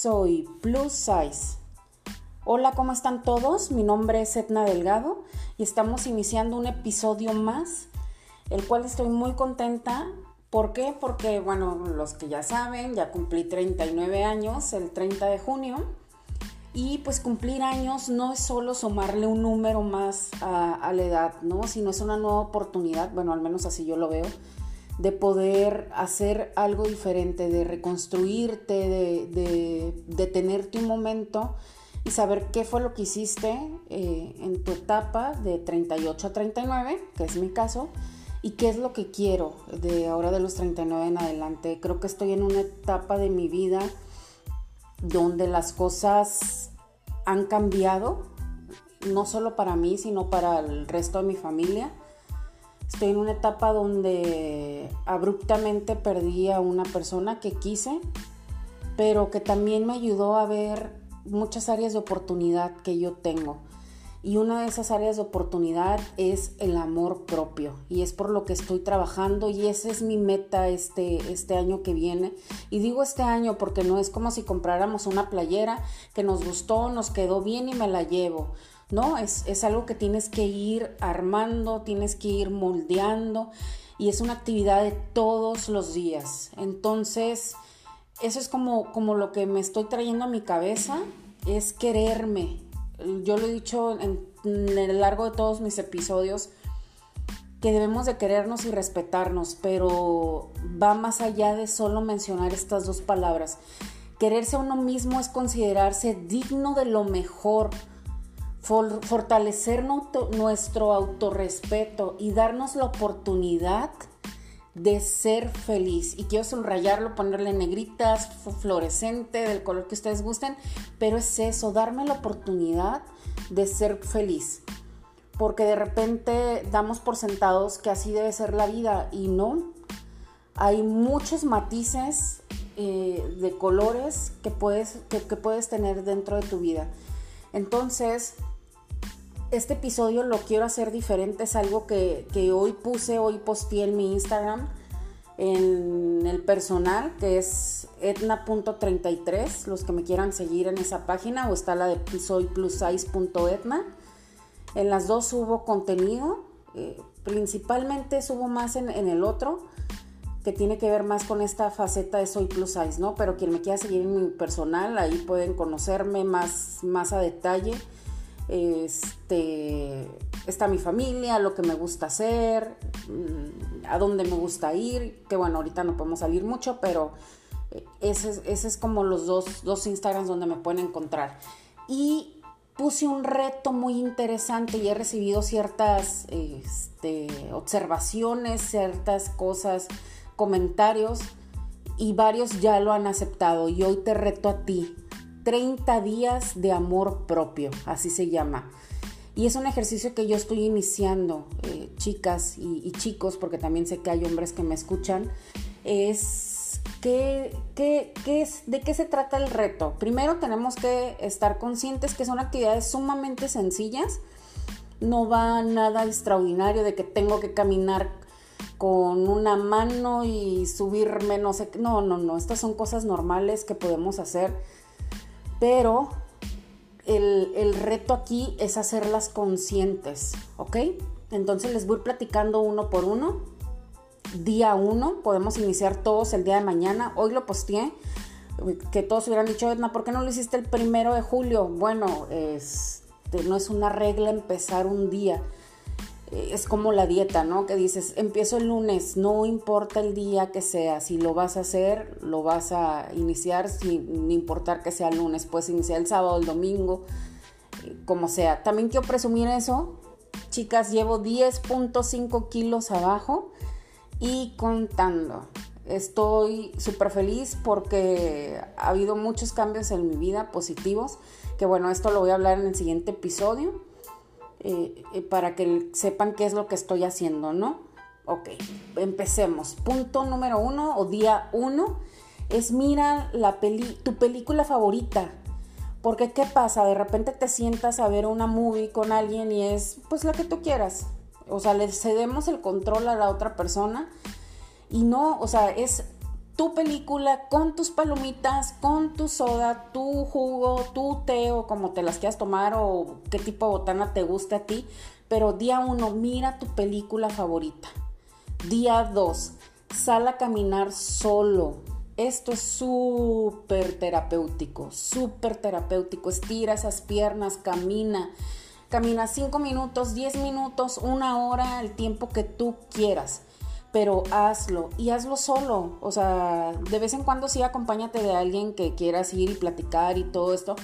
soy Plus Size. Hola, ¿cómo están todos? Mi nombre es Etna Delgado y estamos iniciando un episodio más, el cual estoy muy contenta. ¿Por qué? Porque, bueno, los que ya saben, ya cumplí 39 años el 30 de junio. Y pues cumplir años no es solo sumarle un número más a, la edad, ¿no? Sino es una nueva oportunidad, bueno, al menos así yo lo veo, de poder hacer algo diferente, de reconstruirte, de, de, de tenerte un momento y saber qué fue lo que hiciste eh, en tu etapa de 38 a 39, que es mi caso, y qué es lo que quiero de ahora de los 39 en adelante. Creo que estoy en una etapa de mi vida donde las cosas han cambiado, no solo para mí, sino para el resto de mi familia Estoy en una etapa donde abruptamente perdí a una persona que quise, pero que también me ayudó a ver muchas áreas de oportunidad que yo tengo. Y una de esas áreas de oportunidad es el amor propio. Y es por lo que estoy trabajando y esa es mi meta este, este año que viene. Y digo este año porque no es como si compráramos una playera que nos gustó, nos quedó bien y me la llevo. ¿No? Es, algo que tienes que ir armando, tienes que ir moldeando y es una actividad de todos los días. Entonces, eso es como, como lo que me estoy trayendo a mi cabeza, es quererme. Yo lo he dicho en, en el largo de todos mis episodios, que debemos de querernos y respetarnos, pero va más allá de solo mencionar estas dos palabras. Quererse a uno mismo es considerarse digno de lo mejor, fortalecer nuestro autorrespeto y darnos la oportunidad de ser feliz. Y quiero subrayarlo, ponerle negritas, fluorescente, del color que ustedes gusten, pero es eso, darme la oportunidad de ser feliz. Porque de repente damos por sentados que así debe ser la vida y no. Hay muchos matices eh, de colores que puedes, que puedes tener dentro de tu vida. Entonces, este episodio lo quiero hacer diferente, es algo que, hoy puse, hoy posteé en mi Instagram, en el personal, que es etna.33, los que me quieran seguir en esa página, o está la de soyplussize.etna. En las dos subo contenido, eh, principalmente subo más en, el otro, que tiene que ver más con esta faceta de Soy Plus Size, ¿no? Pero quien me quiera seguir en mi personal, ahí pueden conocerme más, más a detalle este, está mi familia, lo que me gusta hacer, mm, a dónde me gusta ir, que bueno, ahorita no podemos salir mucho, pero eh, ese, es como los dos, dos Instagrams donde me pueden encontrar. Y puse un reto muy interesante y he recibido ciertas este, observaciones, ciertas cosas, comentarios y varios ya lo han aceptado y hoy te reto a ti 30 días de amor propio, así se llama. Y es un ejercicio que yo estoy iniciando, eh, chicas y, chicos, porque también sé que hay hombres que me escuchan, es ¿qué, qué, es, ¿de qué se trata el reto? Primero tenemos que estar conscientes que son actividades sumamente sencillas, no va nada extraordinario de que tengo que caminar con una mano y subirme, no sé, no, no, no, estas son cosas normales que podemos hacer pero el, reto aquí es hacerlas conscientes, ¿ok? Entonces les voy platicando uno por uno. Día uno, podemos iniciar todos el día de mañana. Hoy lo posteé, que todos hubieran dicho, Edna, ¿por qué no lo hiciste el primero de julio? Bueno, este, no es una regla empezar un día es como la dieta, ¿no? Que dices, empiezo el lunes, no importa el día que sea, si lo vas a hacer, lo vas a iniciar sin importar que sea el lunes, puedes iniciar el sábado, el domingo, como sea. También quiero presumir eso, chicas, llevo 10.5 kilos abajo y contando. Estoy súper feliz porque ha habido muchos cambios en mi vida positivos, que bueno, esto lo voy a hablar en el siguiente episodio eh, eh, para que sepan qué es lo que estoy haciendo, ¿no? Ok, empecemos. Punto número uno o día uno es mira la tu película favorita. Porque ¿qué pasa? De repente te sientas a ver una movie con alguien y es pues la que tú quieras. O sea, le cedemos el control a la otra persona y no, o sea, es tu película con tus palomitas, con tu soda, tu jugo, tu té o como te las quieras tomar o qué tipo de botana te guste a ti. Pero día uno, mira tu película favorita. Día dos, sal a caminar solo. Esto es súper terapéutico, súper terapéutico. Estira esas piernas, camina. Camina 5 minutos, 10 minutos, una hora, el tiempo que tú quieras pero hazlo y hazlo solo. O sea, de vez en cuando sí acompáñate de alguien que quieras ir y platicar y todo esto.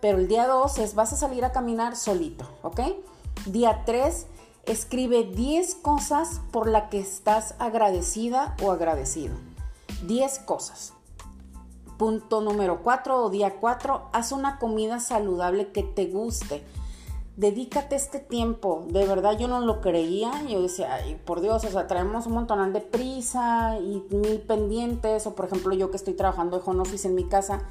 Pero el día 2 es vas a salir a caminar solito, ¿ok? Día 3, escribe 10 cosas por las que estás agradecida o agradecido. 10 cosas. Punto número 4 o día 4, haz una comida saludable que te guste dedícate este tiempo. De verdad yo no lo creía. Yo decía, ay, por Dios, o sea, traemos un montón de prisa y mil pendientes. O por ejemplo, yo que estoy trabajando de home office en mi casa,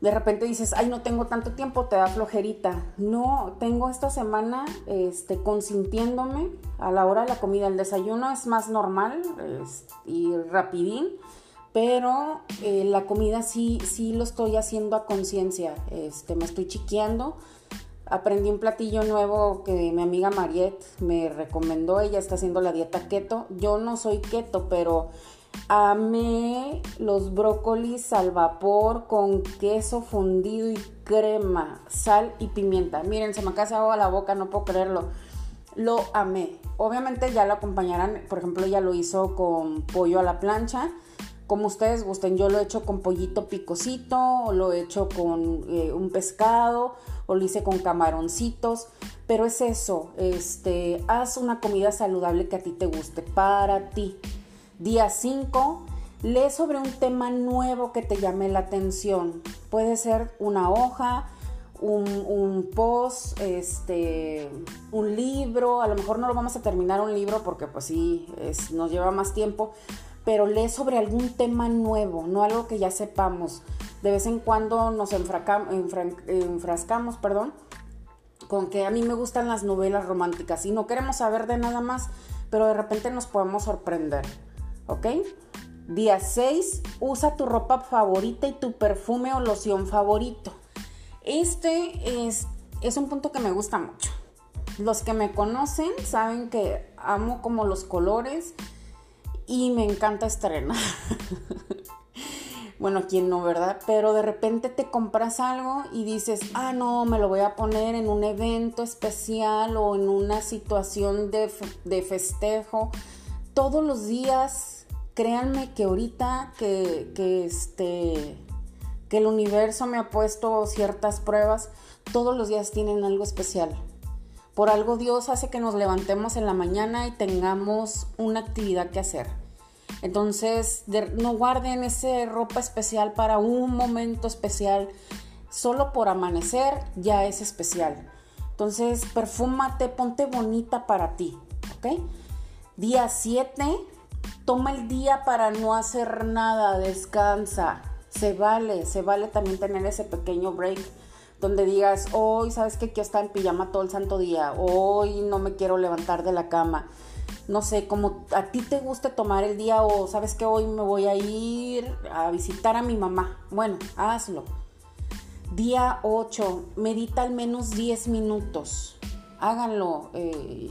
de repente dices, ay, no tengo tanto tiempo, te da flojerita. No, tengo esta semana este, consintiéndome a la hora de la comida. El desayuno es más normal y rapidín. Pero eh, la comida sí, sí lo estoy haciendo a conciencia. Este, me estoy chiqueando Aprendí un platillo nuevo que mi amiga Mariette me recomendó. Ella está haciendo la dieta keto. Yo no soy keto, pero amé los brócolis al vapor con queso fundido y crema, sal y pimienta. Miren, se me acaba agua la boca, no puedo creerlo. Lo amé. Obviamente ya lo acompañarán, por ejemplo, ella lo hizo con pollo a la plancha como ustedes gusten. Yo lo he hecho con pollito picosito, o lo he hecho con eh, un pescado, o lo hice con camaroncitos. Pero es eso, este, haz una comida saludable que a ti te guste, para ti. Día 5, lee sobre un tema nuevo que te llame la atención. Puede ser una hoja, un, post, este, un libro. A lo mejor no lo vamos a terminar un libro porque pues sí, nos lleva más tiempo pero lee sobre algún tema nuevo, no algo que ya sepamos. De vez en cuando nos enfrascamos, perdón, con que a mí me gustan las novelas románticas y no queremos saber de nada más, pero de repente nos podemos sorprender, ¿ok? Día 6, usa tu ropa favorita y tu perfume o loción favorito. Este es, es un punto que me gusta mucho. Los que me conocen saben que amo como los colores, y me encanta estrenar. bueno, quién no, ¿verdad? Pero de repente te compras algo y dices, ah, no, me lo voy a poner en un evento especial o en una situación de, de festejo. Todos los días, créanme que ahorita que, que, este, que el universo me ha puesto ciertas pruebas, todos los días tienen algo especial. Por algo Dios hace que nos levantemos en la mañana y tengamos una actividad que hacer. Entonces, no guarden esa ropa especial para un momento especial. Solo por amanecer ya es especial. Entonces, perfúmate, ponte bonita para ti. ¿Ok? Día 7, toma el día para no hacer nada, descansa. Se vale, se vale también tener ese pequeño break donde digas, hoy sabes que quiero estar en pijama todo el santo día, hoy no me quiero levantar de la cama. No sé, como a ti te guste tomar el día o sabes que hoy me voy a ir a visitar a mi mamá. Bueno, hazlo. Día 8, medita al menos 10 minutos. Háganlo. Eh,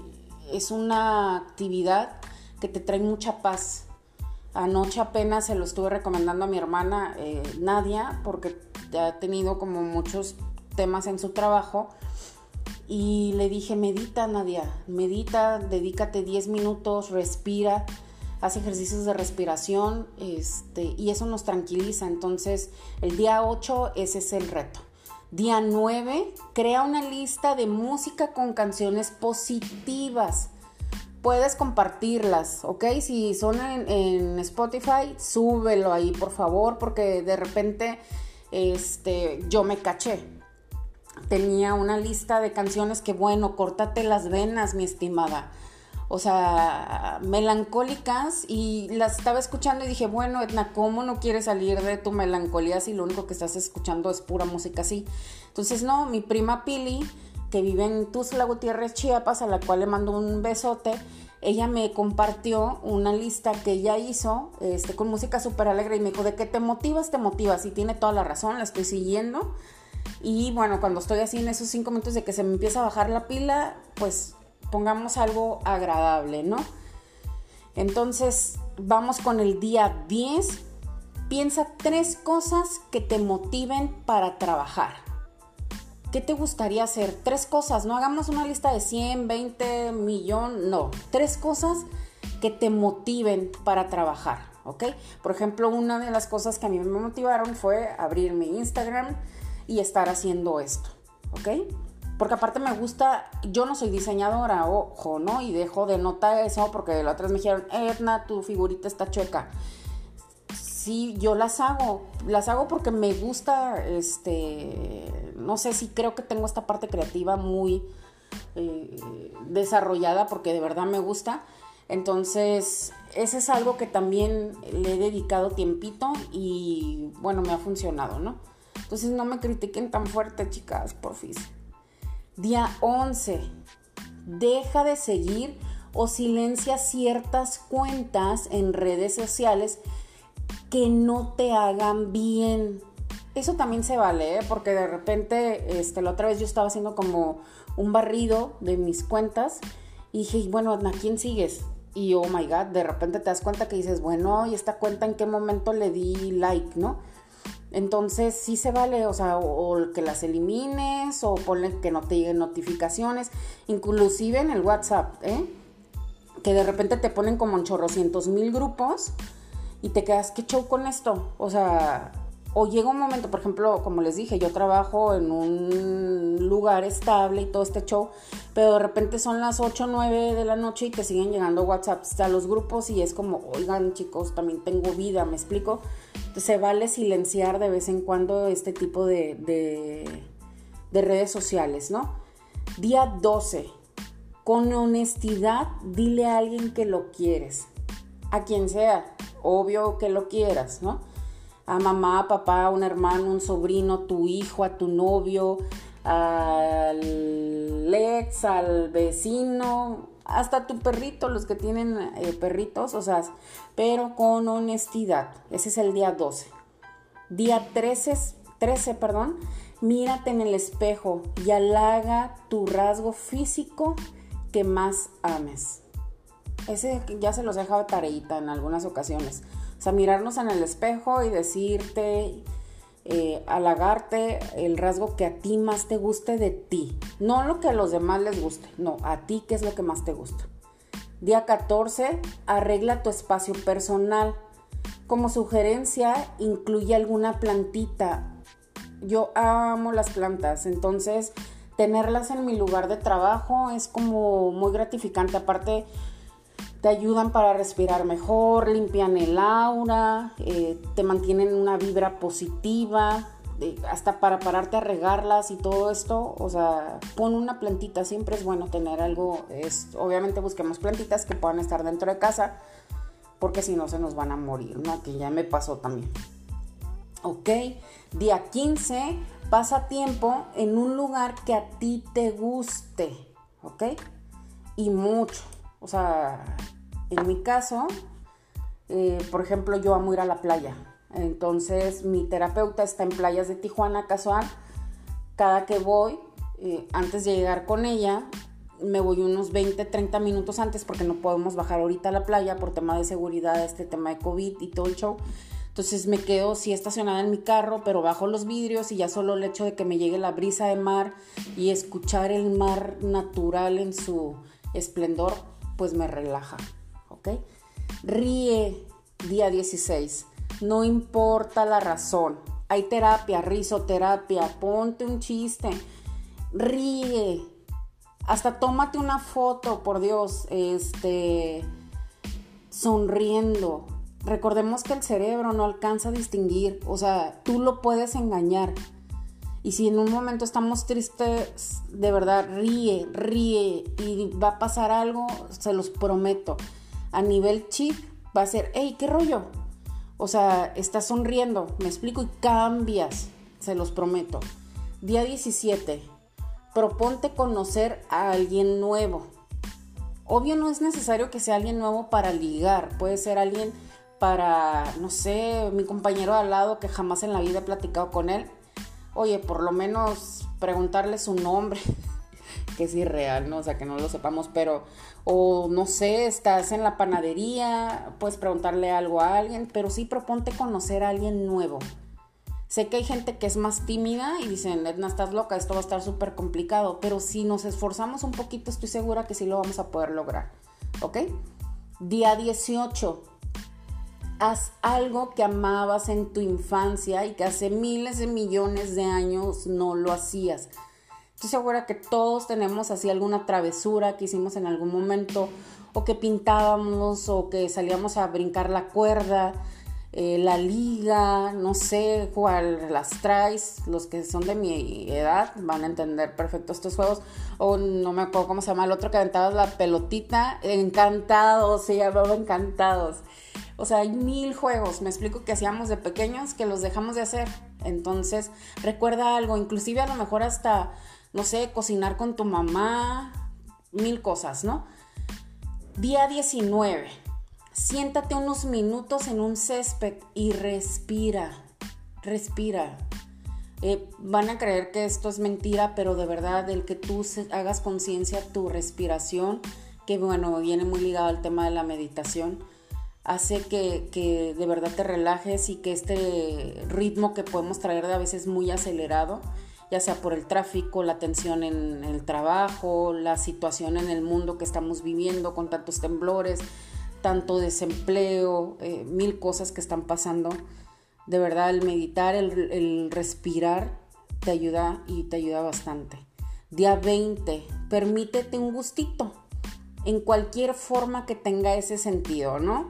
es una actividad que te trae mucha paz. Anoche apenas se lo estuve recomendando a mi hermana eh, Nadia porque ha tenido como muchos temas en su trabajo y le dije, medita Nadia, medita, dedícate 10 minutos, respira, haz ejercicios de respiración este, y eso nos tranquiliza. Entonces, el día 8 ese es el reto. Día 9, crea una lista de música con canciones positivas. Puedes compartirlas, ¿ok? Si son en, Spotify, súbelo ahí, por favor, porque de repente este, yo me caché tenía una lista de canciones que, bueno, córtate las venas, mi estimada. O sea, melancólicas y las estaba escuchando y dije, bueno, Edna, ¿cómo no quieres salir de tu melancolía si lo único que estás escuchando es pura música así? Entonces, no, mi prima Pili, que vive en Tuzla Gutiérrez, Chiapas, a la cual le mando un besote, ella me compartió una lista que ella hizo este, con música súper alegre y me dijo, de que te motivas, te motivas. Y tiene toda la razón, la estoy siguiendo. Y bueno, cuando estoy así en esos cinco minutos de que se me empieza a bajar la pila, pues pongamos algo agradable, ¿no? Entonces, vamos con el día 10. Piensa tres cosas que te motiven para trabajar. ¿Qué te gustaría hacer? Tres cosas, no hagamos una lista de 100, 20, millón, no. Tres cosas que te motiven para trabajar, ¿ok? Por ejemplo, una de las cosas que a mí me motivaron fue abrir mi Instagram y estar haciendo esto, ¿ok? Porque aparte me gusta, yo no soy diseñadora, ojo, ¿no? Y dejo de nota eso porque la otra vez me dijeron, Edna, tu figurita está chueca sí, yo las hago. Las hago porque me gusta, este, no sé si creo que tengo esta parte creativa muy eh, desarrollada porque de verdad me gusta. Entonces, ese es algo que también le he dedicado tiempito y bueno, me ha funcionado, ¿no? Entonces no me critiquen tan fuerte, chicas, porfis. Día 11. Deja de seguir o silencia ciertas cuentas en redes sociales que no te hagan bien. Eso también se vale, ¿eh? porque de repente, este, la otra vez yo estaba haciendo como un barrido de mis cuentas y dije, bueno, ¿a quién sigues? Y oh my god, de repente te das cuenta que dices, bueno, ¿y esta cuenta en qué momento le di like, no? Entonces sí se vale, o sea, o, que las elimines o ponle que no te lleguen notificaciones, inclusive en el WhatsApp, ¿eh? Que de repente te ponen como en chorrocientos mil grupos y te quedas, ¿qué show con esto? O sea, o llega un momento, por ejemplo, como les dije, yo trabajo en un lugar estable y todo este show, pero de repente son las 8 o 9 de la noche y te siguen llegando WhatsApps a los grupos y es como, oigan chicos, también tengo vida, ¿me explico? Se vale silenciar de vez en cuando este tipo de, de, de redes sociales, ¿no? Día 12. Con honestidad, dile a alguien que lo quieres, a quien sea obvio que lo quieras, ¿no? A mamá, papá, un hermano, un sobrino, tu hijo, a tu novio, al ex, al vecino, hasta tu perrito, los que tienen eh, perritos, o sea, pero con honestidad. Ese es el día 12. Día 13, 13, perdón, mírate en el espejo y halaga tu rasgo físico que más ames. Ese ya se los dejaba tareita en algunas ocasiones. Mirarnos en el espejo y decirte, eh, halagarte el rasgo que a ti más te guste de ti. No lo que a los demás les guste, no, a ti qué es lo que más te gusta. Día 14, arregla tu espacio personal. Como sugerencia, incluye alguna plantita. Yo amo las plantas, entonces tenerlas en mi lugar de trabajo es como muy gratificante. Aparte, te ayudan para respirar mejor, limpian el aura, eh, te mantienen una vibra positiva, hasta para pararte a regarlas y todo esto, o sea, pon una plantita, siempre es bueno tener algo, es, obviamente busquemos plantitas que puedan estar dentro de casa, porque si no se nos van a morir, ¿no? Que ya me pasó también. Ok, día 15, pasa tiempo en un lugar que a ti te guste, ¿ok? Y mucho, o sea, en mi caso, eh, por ejemplo, yo amo ir a la playa. Entonces, mi terapeuta está en playas de Tijuana, casual. Cada que voy, eh, antes de llegar con ella, me voy unos 20, 30 minutos antes porque no podemos bajar ahorita a la playa por tema de seguridad, este tema de COVID y todo el show. Entonces me quedo sí estacionada en mi carro, pero bajo los vidrios y ya solo el hecho de que me llegue la brisa de mar y escuchar el mar natural en su esplendor, pues me relaja. Ríe, día 16. No importa la razón. Hay terapia, risoterapia, ponte un chiste. Ríe. Hasta tómate una foto, por Dios, este sonriendo. Recordemos que el cerebro no alcanza a distinguir, o sea, tú lo puedes engañar. Y si en un momento estamos tristes, de verdad, ríe, ríe y va a pasar algo, se los prometo a nivel chip va a ser, hey, ¿qué rollo? O sea, estás sonriendo, me explico y cambias, se los prometo. Día 17, proponte conocer a alguien nuevo. Obvio no es necesario que sea alguien nuevo para ligar, puede ser alguien para, no sé, mi compañero de al lado que jamás en la vida he platicado con él. Oye, por lo menos preguntarle su nombre, que es irreal, ¿no? O sea, que no lo sepamos, pero, o no sé, estás en la panadería, puedes preguntarle algo a alguien, pero sí proponte conocer a alguien nuevo. Sé que hay gente que es más tímida y dicen, Edna, estás loca, esto va a estar súper complicado, pero si nos esforzamos un poquito, estoy segura que sí lo vamos a poder lograr. ¿Ok? Día 18. Haz algo que amabas en tu infancia y que hace miles de millones de años no lo hacías. Estoy segura que todos tenemos así alguna travesura que hicimos en algún momento, o que pintábamos, o que salíamos a brincar la cuerda, eh, la liga, no sé cuál las traes, los que son de mi edad van a entender perfecto estos juegos, o no me acuerdo cómo se llama el otro que aventabas la pelotita, encantados, se llamaba encantados. O sea, hay mil juegos, me explico que hacíamos de pequeños que los dejamos de hacer. Entonces, recuerda algo, inclusive a lo mejor hasta, no sé, cocinar con tu mamá, mil cosas, ¿no? Día 19 Siéntate unos minutos en un césped y respira, respira. Eh, van a creer que esto es mentira, pero de verdad el que tú hagas conciencia tu respiración, que bueno, viene muy ligado al tema de la meditación, hace que, que, de verdad te relajes y que este ritmo que podemos traer de a veces muy acelerado, ya sea por el tráfico, la tensión en el trabajo, la situación en el mundo que estamos viviendo con tantos temblores, tanto desempleo, eh, mil cosas que están pasando. De verdad, el meditar, el, respirar, te ayuda y te ayuda bastante. Día 20, permítete un gustito en cualquier forma que tenga ese sentido, ¿no?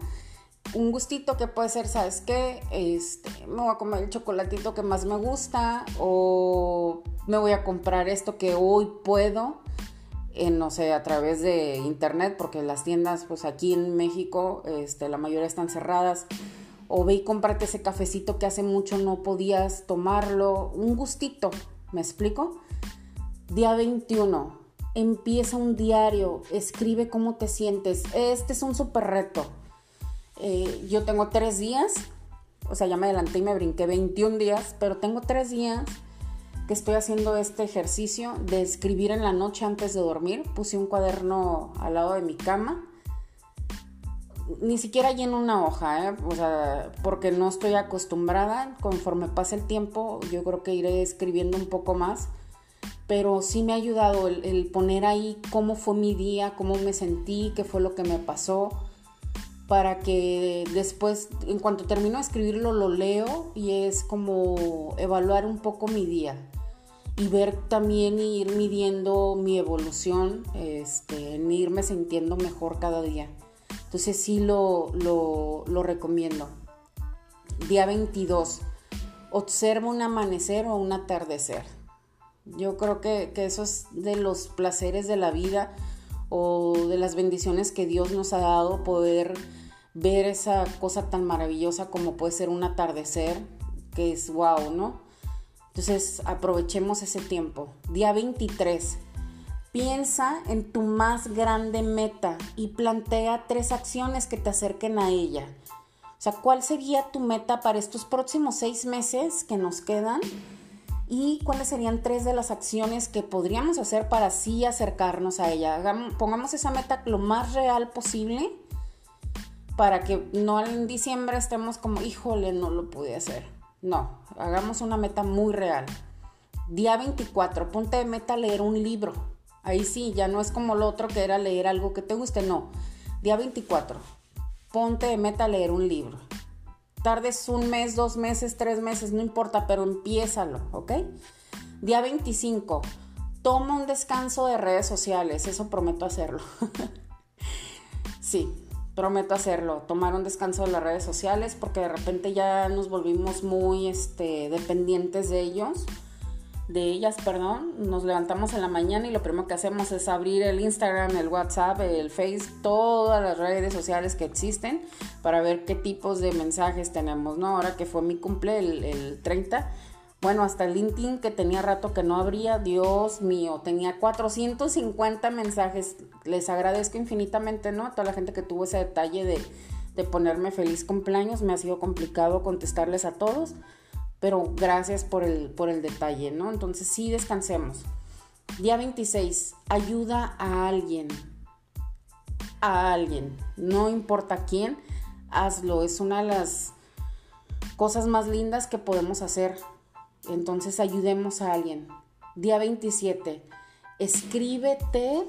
Un gustito que puede ser, ¿sabes qué? Este, me voy a comer el chocolatito que más me gusta o me voy a comprar esto que hoy puedo no sé, a través de internet, porque las tiendas, pues aquí en México, este, la mayoría están cerradas. O ve y cómprate ese cafecito que hace mucho no podías tomarlo. Un gustito, ¿me explico? Día 21. Empieza un diario, escribe cómo te sientes. Este es un súper reto. Eh, yo tengo tres días, o sea, ya me adelanté y me brinqué 21 días, pero tengo tres días que estoy haciendo este ejercicio de escribir en la noche antes de dormir. Puse un cuaderno al lado de mi cama. Ni siquiera lleno una hoja, ¿eh? o sea, porque no estoy acostumbrada. Conforme pase el tiempo, yo creo que iré escribiendo un poco más. Pero sí me ha ayudado el, el poner ahí cómo fue mi día, cómo me sentí, qué fue lo que me pasó para que después, en cuanto termino de escribirlo, lo leo y es como evaluar un poco mi día y ver también y ir midiendo mi evolución, este, en irme sintiendo mejor cada día. Entonces sí lo, lo, recomiendo. Día 22. Observa un amanecer o un atardecer. Yo creo que, que eso es de los placeres de la vida o de las bendiciones que Dios nos ha dado, poder ver esa cosa tan maravillosa como puede ser un atardecer, que es wow, ¿no? Entonces aprovechemos ese tiempo. Día 23. Piensa en tu más grande meta y plantea tres acciones que te acerquen a ella. O sea, ¿cuál sería tu meta para estos próximos seis meses que nos quedan? ¿Y cuáles serían tres de las acciones que podríamos hacer para así acercarnos a ella? pongamos esa meta lo más real posible para que no en diciembre estemos como, híjole, no lo pude hacer. No, hagamos una meta muy real. Día 24, ponte de meta leer un libro. Ahí sí, ya no es como lo otro que era leer algo que te guste, no. Día 24, ponte de meta leer un libro. Tardes un mes, dos meses, tres meses, no importa, pero empiézalo, ¿ok? Día 25, toma un descanso de redes sociales, eso prometo hacerlo. sí, prometo hacerlo, tomar un descanso de las redes sociales porque de repente ya nos volvimos muy este, dependientes de ellos, de ellas, perdón. Nos levantamos en la mañana y lo primero que hacemos es abrir el Instagram, el WhatsApp, el Face, todas las redes sociales que existen para ver qué tipos de mensajes tenemos, ¿no? Ahora que fue mi cumple el, el 30, Bueno, hasta el LinkedIn que tenía rato que no abría, Dios mío, tenía 450 mensajes. Les agradezco infinitamente, ¿no? A toda la gente que tuvo ese detalle de, de ponerme feliz cumpleaños. Me ha sido complicado contestarles a todos, pero gracias por el, por el detalle, ¿no? Entonces sí, descansemos. Día 26, ayuda a alguien. A alguien, no importa quién, hazlo. Es una de las cosas más lindas que podemos hacer entonces ayudemos a alguien. Día 27. Escríbete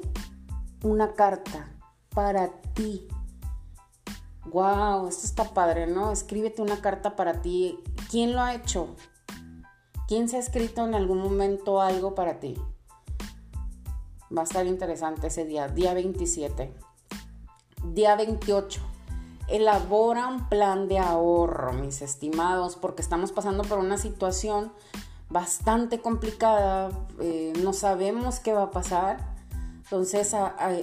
una carta para ti. Wow, esto está padre, ¿no? Escríbete una carta para ti. ¿Quién lo ha hecho? ¿Quién se ha escrito en algún momento algo para ti? Va a estar interesante ese día, día 27. Día 28 elabora un plan de ahorro, mis estimados, porque estamos pasando por una situación bastante complicada, eh, no sabemos qué va a pasar, entonces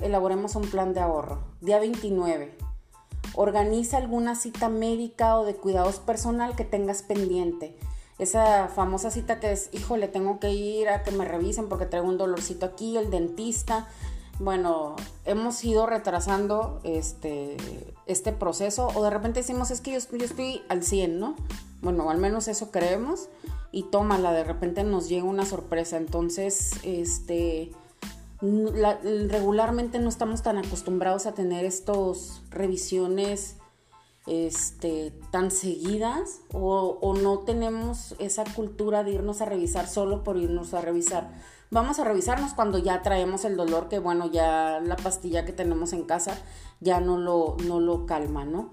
elaboremos un plan de ahorro. Día 29. Organiza alguna cita médica o de cuidados personal que tengas pendiente. Esa famosa cita que es, híjole, tengo que ir a que me revisen porque traigo un dolorcito aquí, el dentista bueno, hemos ido retrasando este, este proceso o de repente decimos es que yo, estoy al 100, ¿no? Bueno, al menos eso creemos y tómala, de repente nos llega una sorpresa. Entonces, este, regularmente no estamos tan acostumbrados a tener estos revisiones este, tan seguidas o, o no tenemos esa cultura de irnos a revisar solo por irnos a revisar Vamos a revisarnos cuando ya traemos el dolor, que bueno, ya la pastilla que tenemos en casa ya no lo, no lo calma, ¿no?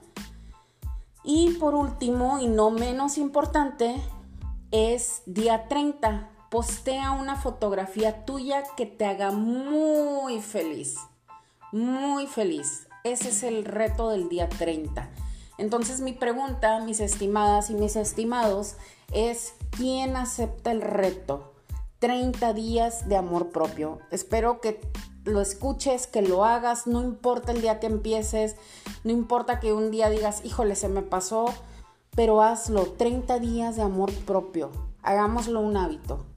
Y por último, y no menos importante, es día 30. Postea una fotografía tuya que te haga muy feliz. Muy feliz. Ese es el reto del día 30. Entonces mi pregunta, mis estimadas y mis estimados, es ¿quién acepta el reto? 30 días de amor propio. Espero que lo escuches, que lo hagas, no importa el día que empieces, no importa que un día digas, híjole, se me pasó, pero hazlo, 30 días de amor propio, hagámoslo un hábito.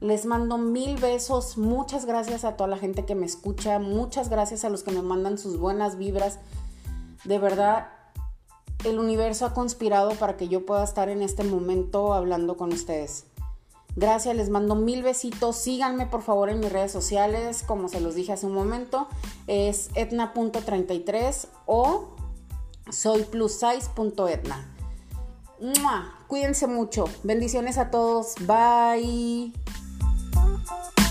Les mando mil besos, muchas gracias a toda la gente que me escucha, muchas gracias a los que me mandan sus buenas vibras. De verdad, el universo ha conspirado para que yo pueda estar en este momento hablando con ustedes. Gracias, les mando mil besitos. Síganme por favor en mis redes sociales, como se los dije hace un momento, es etna.33 o soyplussize.etna. Cuídense mucho. Bendiciones a todos. Bye. Bye.